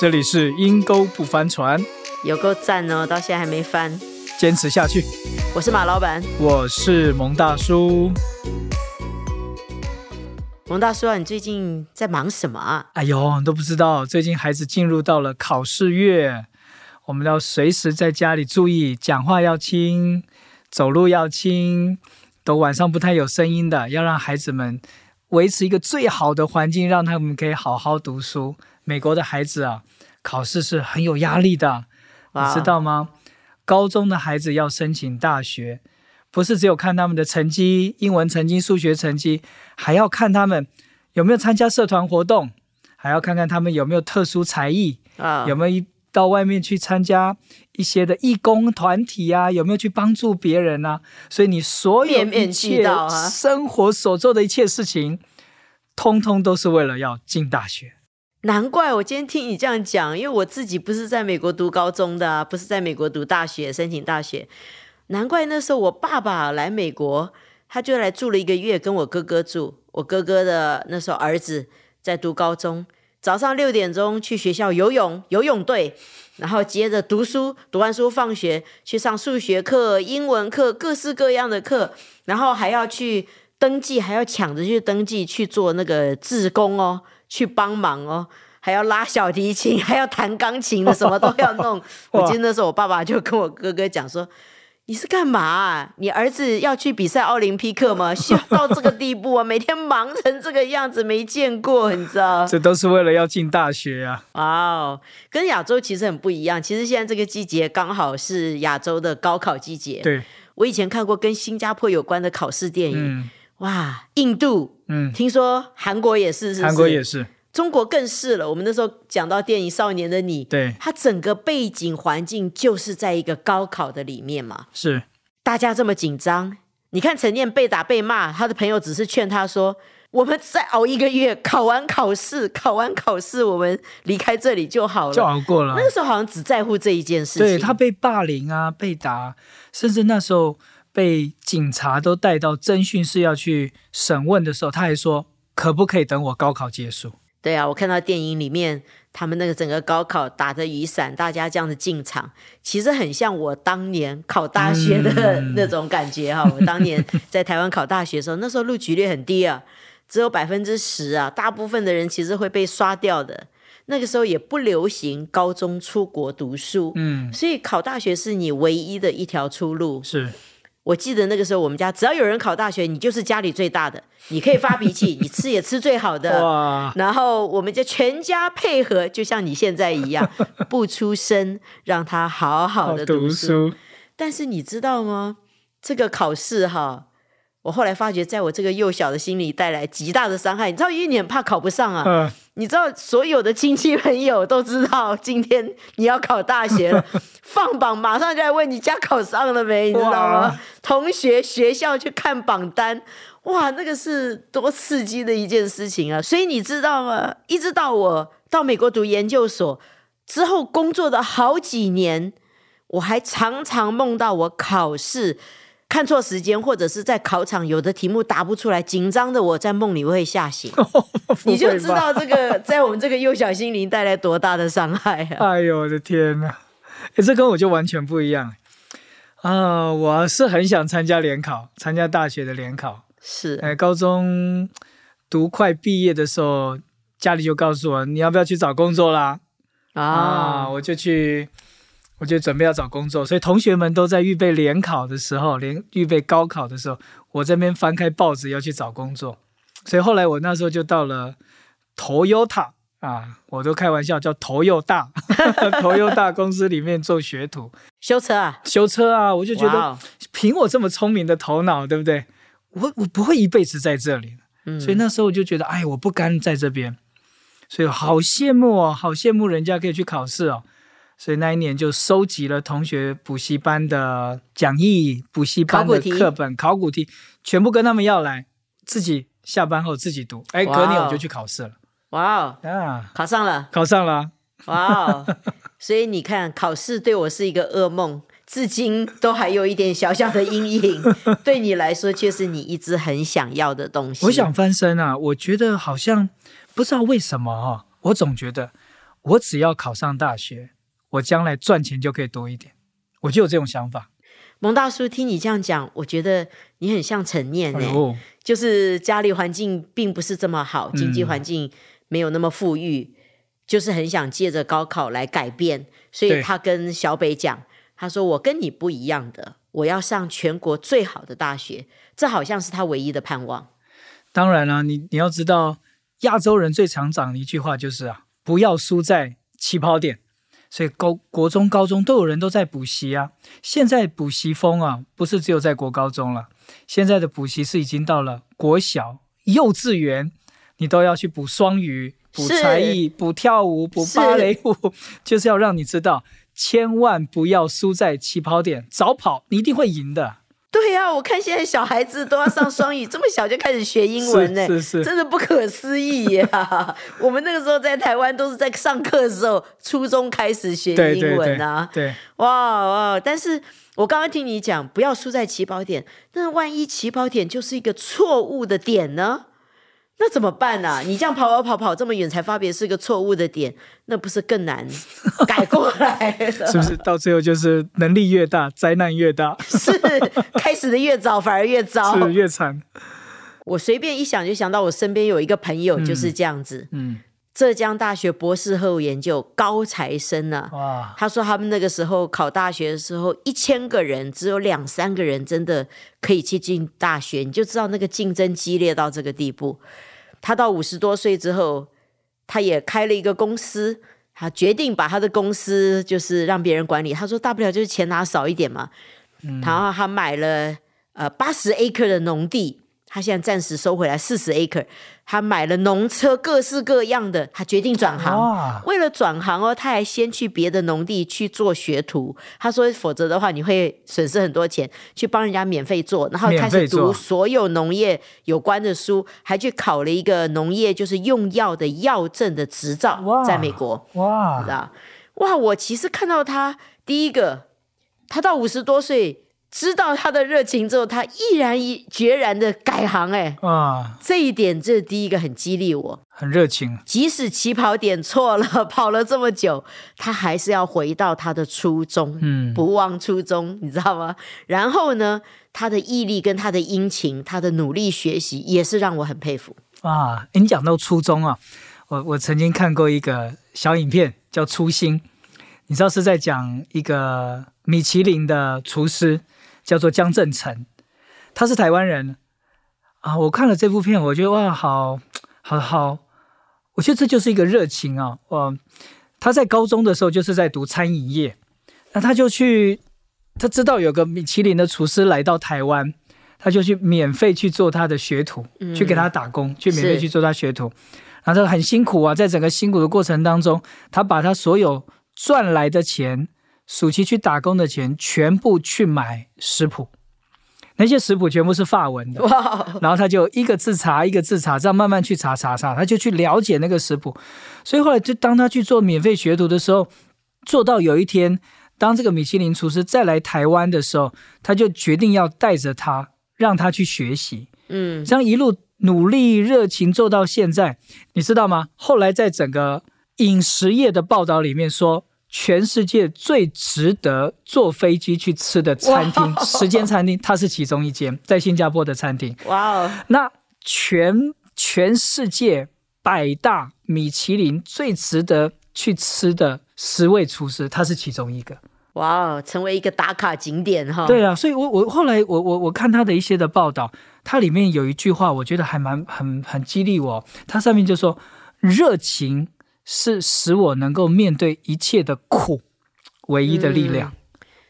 这里是阴沟不翻船，有够赞哦，到现在还没翻。坚持下去。我是马老板，我是蒙大叔。蒙大叔啊，你最近在忙什么啊？哎呦，你都不知道，最近孩子进入到了考试月，我们要随时在家里注意，讲话要轻，走路要轻，都晚上不太有声音的，要让孩子们维持一个最好的环境，让他们可以好好读书。美国的孩子啊，考试是很有压力的，你知道吗？高中的孩子要申请大学，不是只有看他们的成绩，英文成绩、数学成绩，还要看他们有没有参加社团活动，还要看看他们有没有特殊才艺啊，有没有到外面去参加一些的义工团体啊，有没有去帮助别人啊？所以你所有一切生活所做的一切事情，通通都是为了要进大学。难怪我今天听你这样讲，因为我自己不是在美国读高中的，不是在美国读大学申请大学。难怪那时候我爸爸来美国，他就来住了一个月，跟我哥哥住。我哥哥的那时候儿子在读高中，早上六点钟去学校游泳，游泳队，然后接着读书，读完书放学去上数学课、英文课，各式各样的课，然后还要去登记，还要抢着去登记去做那个志工哦。去帮忙哦，还要拉小提琴，还要弹钢琴的，什么都要弄。我记得那时候，我爸爸就跟我哥哥讲说：“你是干嘛？你儿子要去比赛奥林匹克吗？需要到这个地步啊？每天忙成这个样子，没见过，你知道？这都是为了要进大学啊！哦，跟亚洲其实很不一样。其实现在这个季节刚好是亚洲的高考季节。对，我以前看过跟新加坡有关的考试电影。哇，印度，嗯，听说韩国也是，韩国也是，中国更是了。我们那时候讲到电影《少年的你》，对，它整个背景环境就是在一个高考的里面嘛，是大家这么紧张。你看陈念被打被骂，他的朋友只是劝他说：“我们再熬一个月，考完考试，考完考试，我们离开这里就好了，就熬过了。”那个时候好像只在乎这一件事情。对他被霸凌啊，被打，甚至那时候。被警察都带到侦讯室要去审问的时候，他还说：“可不可以等我高考结束？”对啊，我看到电影里面他们那个整个高考打着雨伞，大家这样子进场，其实很像我当年考大学的那种感觉哈。我当年在台湾考大学的时候，那时候录取率很低啊，只有百分之十啊，大部分的人其实会被刷掉的。那个时候也不流行高中出国读书，嗯，所以考大学是你唯一的一条出路。是。我记得那个时候，我们家只要有人考大学，你就是家里最大的，你可以发脾气，你吃也吃最好的。哇！然后我们就全家配合，就像你现在一样，不出声，让他好好的读书。但是你知道吗？这个考试哈。我后来发觉，在我这个幼小的心里带来极大的伤害。你知道，因为你很怕考不上啊。你知道，所有的亲戚朋友都知道，今天你要考大学了，放榜马上就来问你家考上了没，你知道吗？同学、学校去看榜单，哇，那个是多刺激的一件事情啊！所以你知道吗？一直到我到美国读研究所之后，工作的好几年，我还常常梦到我考试。看错时间，或者是在考场有的题目答不出来，紧张的我在梦里会吓醒，你就知道这个 在我们这个幼小心灵带来多大的伤害啊！哎呦我的天哪，哎，这跟我就完全不一样啊！我是很想参加联考，参加大学的联考，是哎，高中读快毕业的时候，家里就告诉我你要不要去找工作啦？啊，我就去。我就准备要找工作，所以同学们都在预备联考的时候，连预备高考的时候，我这边翻开报纸要去找工作。所以后来我那时候就到了头优大啊，我都开玩笑叫头又大，头又大公司里面做学徒修车啊，修车啊，我就觉得凭我这么聪明的头脑，对不对？我我不会一辈子在这里，所以那时候我就觉得，哎，我不甘在这边，所以好羡慕哦，好羡慕人家可以去考试哦。所以那一年就收集了同学补习班的讲义、补习班的课本、考古题，全部跟他们要来，自己下班后自己读。哎，隔年我就去考试了。哇哦！啊，考上了，考上了。哇哦！所以你看，考试对我是一个噩梦，至今都还有一点小小的阴影。对你来说，却是你一直很想要的东西。我想翻身啊！我觉得好像不知道为什么哈，我总觉得。我只要考上大学，我将来赚钱就可以多一点，我就有这种想法。蒙大叔，听你这样讲，我觉得你很像陈念呢，就是家里环境并不是这么好，经济环境没有那么富裕，就是很想借着高考来改变，所以他跟小北讲，他说我跟你不一样的，我要上全国最好的大学，这好像是他唯一的盼望。当然了，你你要知道，亚洲人最常讲的一句话就是啊，不要输在起跑点。所以高国中、高中都有人都在补习啊。现在补习风啊，不是只有在国高中了，现在的补习是已经到了国小、幼稚园，你都要去补双语、补才艺、补跳舞、补芭蕾舞，就是要让你知道，千万不要输在起跑点，早跑你一定会赢的。对呀，我看现在小孩子都要上双语，这么小就开始学英文呢，是是，真的不可思议呀！我们那个时候在台湾都是在上课的时候，初中开始学英文啊，对，哇哇！但是我刚刚听你讲，不要输在起跑点，那万一起跑点就是一个错误的点呢？那怎么办呢？你这样跑跑跑跑这么远才发别是个错误的点，那不是更难 改过来？是不是到最后就是能力越大，灾难越大？是开始的越早反而越糟，是越惨。我随便一想就想到我身边有一个朋友就是这样子，嗯，浙江大学博士后研究高材生呢。哇，他说他们那个时候考大学的时候，一千个人只有两三个人真的可以去进大学，你就知道那个竞争激烈到这个地步。他到五十多岁之后，他也开了一个公司。他决定把他的公司就是让别人管理。他说：“大不了就是钱拿少一点嘛。”然后他买了呃八十 acre 的农地。他现在暂时收回来四十 acre，他买了农车，各式各样的。他决定转行，为了转行哦，他还先去别的农地去做学徒。他说，否则的话你会损失很多钱，去帮人家免费做，然后开始读所有农业有关的书，还去考了一个农业就是用药的药证的执照，在美国。哇，知道？哇，我其实看到他第一个，他到五十多岁。知道他的热情之后，他毅然一决然的改行，哎，啊，这一点这第一个很激励我，很热情。即使起跑点错了，跑了这么久，他还是要回到他的初衷，嗯，不忘初衷，你知道吗？然后呢，他的毅力跟他的殷勤，他的努力学习，也是让我很佩服。啊，你讲到初衷啊，我我曾经看过一个小影片，叫《初心》，你知道是在讲一个米其林的厨师。叫做江正成，他是台湾人啊。我看了这部片，我觉得哇，好好好，我觉得这就是一个热情啊。哇，他在高中的时候就是在读餐饮业，那他就去，他知道有个米其林的厨师来到台湾，他就去免费去做他的学徒，去给他打工，去免费去做他学徒。然后他很辛苦啊，在整个辛苦的过程当中，他把他所有赚来的钱。暑期去打工的钱全部去买食谱，那些食谱全部是法文的，然后他就一个字查一个字查，这样慢慢去查查查，他就去了解那个食谱。所以后来就当他去做免费学徒的时候，做到有一天，当这个米其林厨师再来台湾的时候，他就决定要带着他，让他去学习。嗯，这样一路努力热情做到现在，你知道吗？后来在整个饮食业的报道里面说。全世界最值得坐飞机去吃的餐厅，时间餐厅，它是其中一间，在新加坡的餐厅。哇哦！那全全世界百大米其林最值得去吃的十位厨师，它是其中一个。哇哦！成为一个打卡景点哈。对啊，所以我我后来我我我看他的一些的报道，它里面有一句话，我觉得还蛮很很激励我。它上面就说热情。是使我能够面对一切的苦唯一的力量。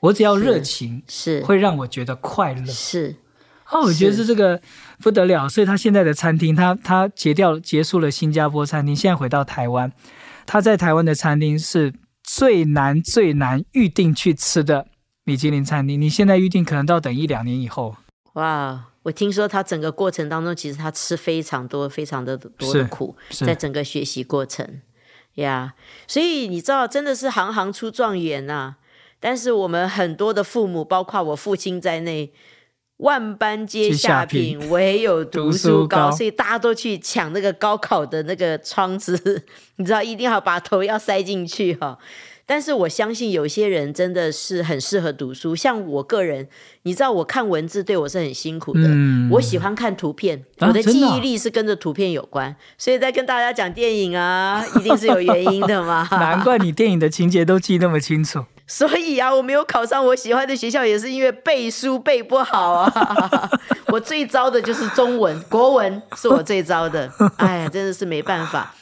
我只要热情，是会让我觉得快乐。是哦，我觉得是这个不得了。所以他现在的餐厅，他他结掉结束了新加坡餐厅，现在回到台湾。他在台湾的餐厅是最难最难预定去吃的米其林餐厅。你现在预定可能到等一两年以后。哇！我听说他整个过程当中，其实他吃非常多、非常的多的苦，在整个学习过程。呀，所以你知道，真的是行行出状元呐。但是我们很多的父母，包括我父亲在内，万般皆下品，唯有读书高。所以大家都去抢那个高考的那个窗子，你知道，一定要把头要塞进去哈。但是我相信有些人真的是很适合读书，像我个人，你知道我看文字对我是很辛苦的。嗯，我喜欢看图片，我的记忆力是跟着图片有关，所以在跟大家讲电影啊，一定是有原因的嘛。难怪你电影的情节都记那么清楚。所以啊，我没有考上我喜欢的学校，也是因为背书背不好啊。我最糟的就是中文、国文，是我最糟的。哎呀，真的是没办法。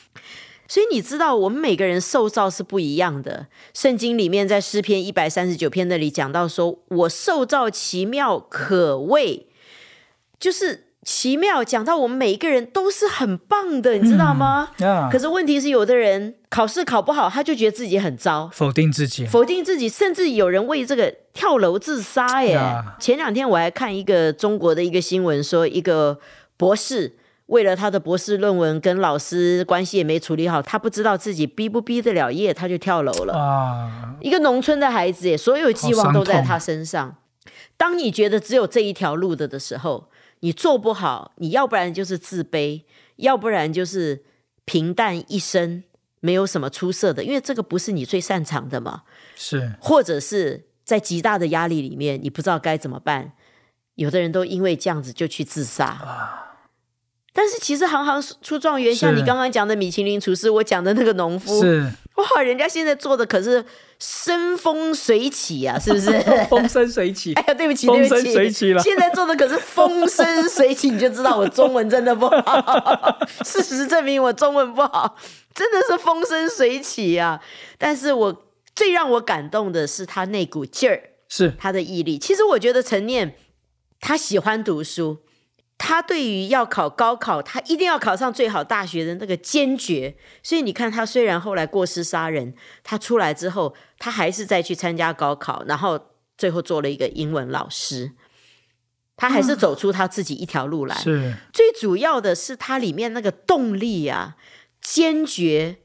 所以你知道，我们每个人受造是不一样的。圣经里面在诗篇一百三十九篇那里讲到，说我受造奇妙可畏，就是奇妙。讲到我们每一个人都是很棒的，你知道吗？可是问题是，有的人考试考不好，他就觉得自己很糟，否定自己，否定自己，甚至有人为这个跳楼自杀。耶！前两天我还看一个中国的一个新闻，说一个博士。为了他的博士论文，跟老师关系也没处理好，他不知道自己逼不逼得了业，他就跳楼了。啊，一个农村的孩子，所有寄望都在他身上。当你觉得只有这一条路的的时候，你做不好，你要不然就是自卑，要不然就是平淡一生，没有什么出色的，因为这个不是你最擅长的嘛。是，或者是在极大的压力里面，你不知道该怎么办。有的人都因为这样子就去自杀。但是其实行行出状元，像你刚刚讲的米其林厨师，我讲的那个农夫，是 哇，人家现在做的可是生风水起啊，是不是？风生水起。哎呀，对不起，对不起，现在做的可是风生水起，你就知道我中文真的不好。事实证明我中文不好，真的是风生水起啊！但是我最让我感动的是他那股劲儿，是他的毅力。其实我觉得陈念他喜欢读书。他对于要考高考，他一定要考上最好大学的那个坚决，所以你看他虽然后来过失杀人，他出来之后，他还是再去参加高考，然后最后做了一个英文老师，他还是走出他自己一条路来。是最主要的是他里面那个动力啊，坚决，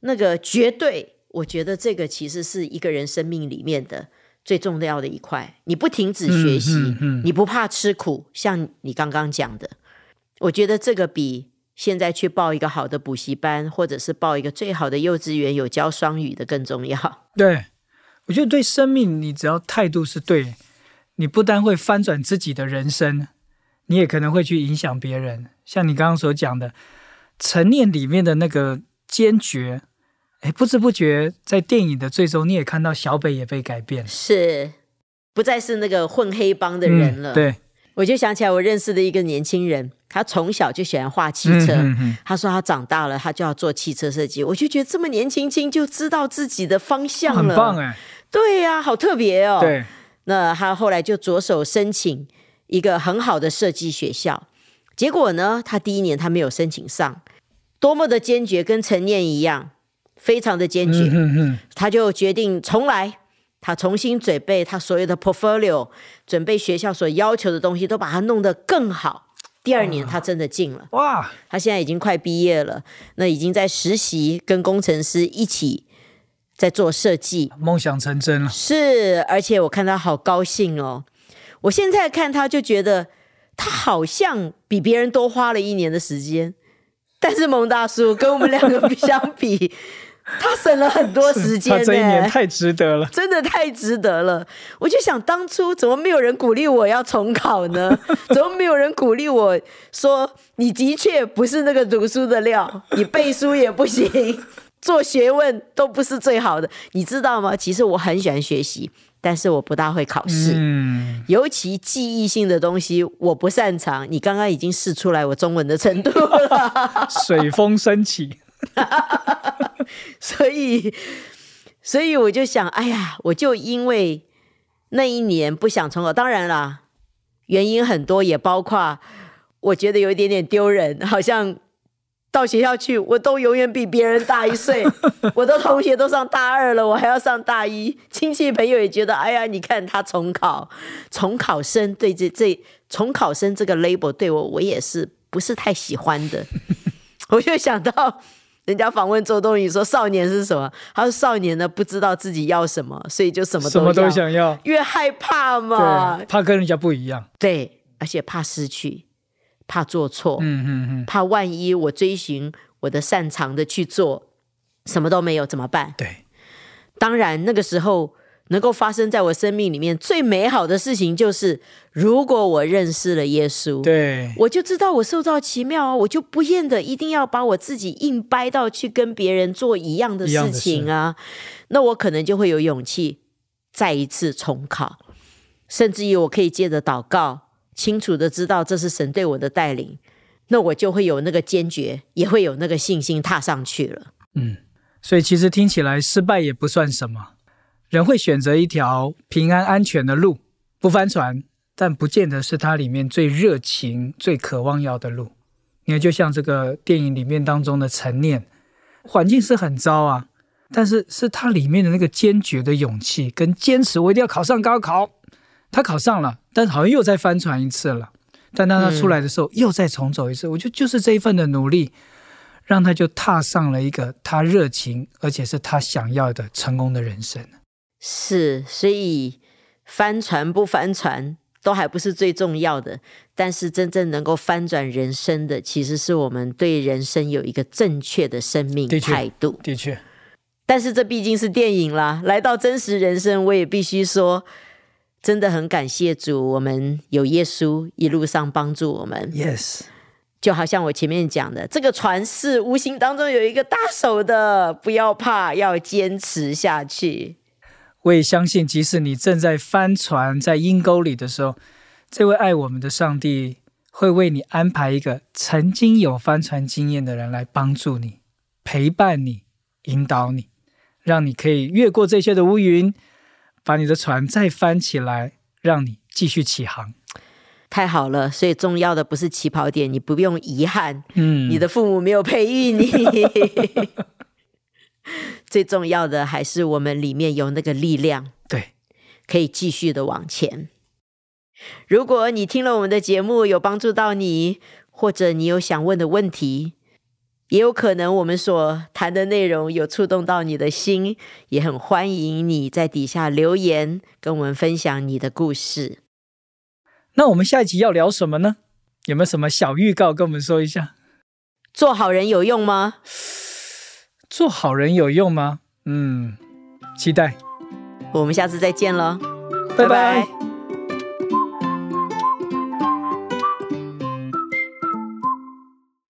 那个绝对，我觉得这个其实是一个人生命里面的。最重要的一块，你不停止学习，你不怕吃苦，像你刚刚讲的，我觉得这个比现在去报一个好的补习班，或者是报一个最好的幼稚园有教双语的更重要。对，我觉得对生命，你只要态度是对，你不单会翻转自己的人生，你也可能会去影响别人。像你刚刚所讲的，陈念里面的那个坚决。哎，不知不觉在电影的最终，你也看到小北也被改变了，是不再是那个混黑帮的人了。对，我就想起来我认识的一个年轻人，他从小就喜欢画汽车。他说他长大了，他就要做汽车设计。我就觉得这么年轻轻就知道自己的方向了，很棒哎。对呀，好特别哦。对，那他后来就着手申请一个很好的设计学校，结果呢，他第一年他没有申请上，多么的坚决，跟陈念一样。非常的坚决，他就决定重来，他重新准备他所有的 portfolio，准备学校所要求的东西，都把它弄得更好。第二年他真的进了，哇！他现在已经快毕业了，那已经在实习，跟工程师一起在做设计，梦想成真了。是，而且我看他好高兴哦。我现在看他就觉得他好像比别人多花了一年的时间，但是蒙大叔跟我们两个相比。他省了很多时间，他这一年太值得了，真的太值得了。我就想，当初怎么没有人鼓励我要重考呢？怎么没有人鼓励我说，你的确不是那个读书的料，你背书也不行，做学问都不是最好的，你知道吗？其实我很喜欢学习，但是我不大会考试，嗯，尤其记忆性的东西我不擅长。你刚刚已经试出来我中文的程度了，水风升起。所以，所以我就想，哎呀，我就因为那一年不想重考，当然啦，原因很多，也包括我觉得有一点点丢人，好像到学校去，我都永远比别人大一岁，我的同学都上大二了，我还要上大一，亲戚朋友也觉得，哎呀，你看他重考，重考生对这这重考生这个 label 对我，我也是不是太喜欢的，我就想到。人家访问周冬雨说：“少年是什么？”他说：“少年呢，不知道自己要什么，所以就什么什么都想要，因为害怕嘛，怕跟人家不一样。对，而且怕失去，怕做错，嗯嗯嗯，怕万一我追寻我的擅长的去做，什么都没有怎么办？对，当然那个时候。”能够发生在我生命里面最美好的事情，就是如果我认识了耶稣，对，我就知道我受到奇妙啊，我就不厌的一定要把我自己硬掰到去跟别人做一样的事情啊。那我可能就会有勇气再一次重考，甚至于我可以借着祷告，清楚的知道这是神对我的带领，那我就会有那个坚决，也会有那个信心踏上去了。嗯，所以其实听起来失败也不算什么。人会选择一条平安安全的路，不翻船，但不见得是他里面最热情、最渴望要的路。你看，就像这个电影里面当中的陈念，环境是很糟啊，但是是他里面的那个坚决的勇气跟坚持，我一定要考上高考。他考上了，但好像又再翻船一次了。但当他出来的时候，又再重走一次。我觉得就是这一份的努力，让他就踏上了一个他热情，而且是他想要的成功的人生。是，所以翻船不翻船都还不是最重要的，但是真正能够翻转人生的，其实是我们对人生有一个正确的生命态度。的确，但是这毕竟是电影啦，来到真实人生，我也必须说，真的很感谢主，我们有耶稣一路上帮助我们。Yes，就好像我前面讲的，这个船是无形当中有一个大手的，不要怕，要坚持下去。我也相信，即使你正在翻船在阴沟里的时候，这位爱我们的上帝会为你安排一个曾经有翻船经验的人来帮助你、陪伴你、引导你，让你可以越过这些的乌云，把你的船再翻起来，让你继续起航。太好了，所以重要的不是起跑点，你不用遗憾，嗯，你的父母没有培育你。最重要的还是我们里面有那个力量，对，可以继续的往前。如果你听了我们的节目有帮助到你，或者你有想问的问题，也有可能我们所谈的内容有触动到你的心，也很欢迎你在底下留言跟我们分享你的故事。那我们下一集要聊什么呢？有没有什么小预告跟我们说一下？做好人有用吗？做好人有用吗？嗯，期待。我们下次再见了，拜拜。